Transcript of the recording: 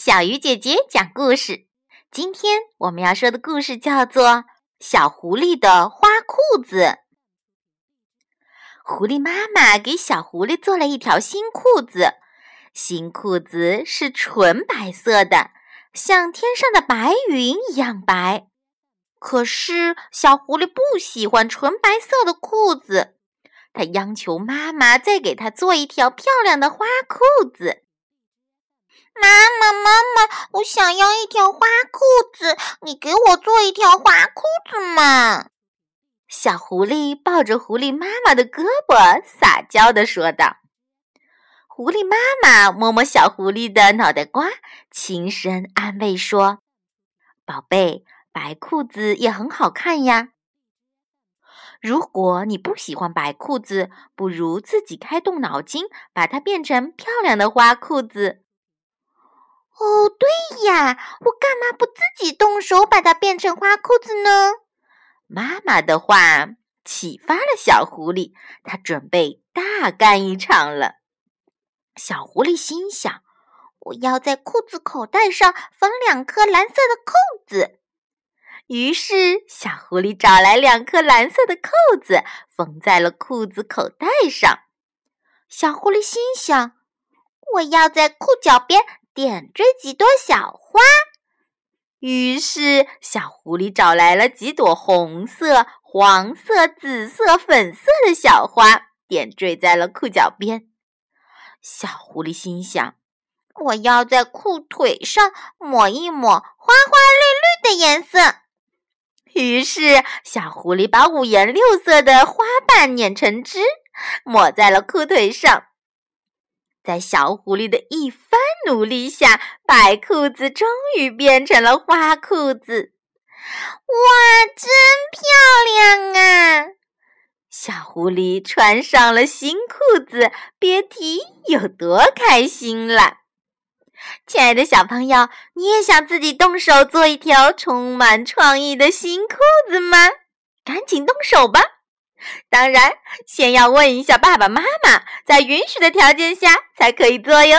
小鱼姐姐讲故事。今天我们要说的故事叫做《小狐狸的花裤子》。狐狸妈妈给小狐狸做了一条新裤子，新裤子是纯白色的，像天上的白云一样白。可是小狐狸不喜欢纯白色的裤子，它央求妈妈再给它做一条漂亮的花裤子。妈妈，妈妈，我想要一条花裤子，你给我做一条花裤子嘛！小狐狸抱着狐狸妈妈的胳膊，撒娇地说道。狐狸妈妈摸摸小狐狸的脑袋瓜，轻声安慰说：“宝贝，白裤子也很好看呀。如果你不喜欢白裤子，不如自己开动脑筋，把它变成漂亮的花裤子。”哦，对呀，我干嘛不自己动手把它变成花裤子呢？妈妈的话启发了小狐狸，它准备大干一场了。小狐狸心想：“我要在裤子口袋上缝两颗蓝色的扣子。”于是，小狐狸找来两颗蓝色的扣子，缝在了裤子口袋上。小狐狸心想：“我要在裤脚边。”点缀几朵小花，于是小狐狸找来了几朵红色、黄色、紫色、粉色的小花，点缀在了裤脚边。小狐狸心想：“我要在裤腿上抹一抹花花绿绿的颜色。”于是小狐狸把五颜六色的花瓣碾成汁，抹在了裤腿上。在小狐狸的一番努力下，白裤子终于变成了花裤子。哇，真漂亮啊！小狐狸穿上了新裤子，别提有多开心了。亲爱的小朋友，你也想自己动手做一条充满创意的新裤子吗？赶紧动手吧！当然，先要问一下爸爸妈妈，在允许的条件下才可以做哟。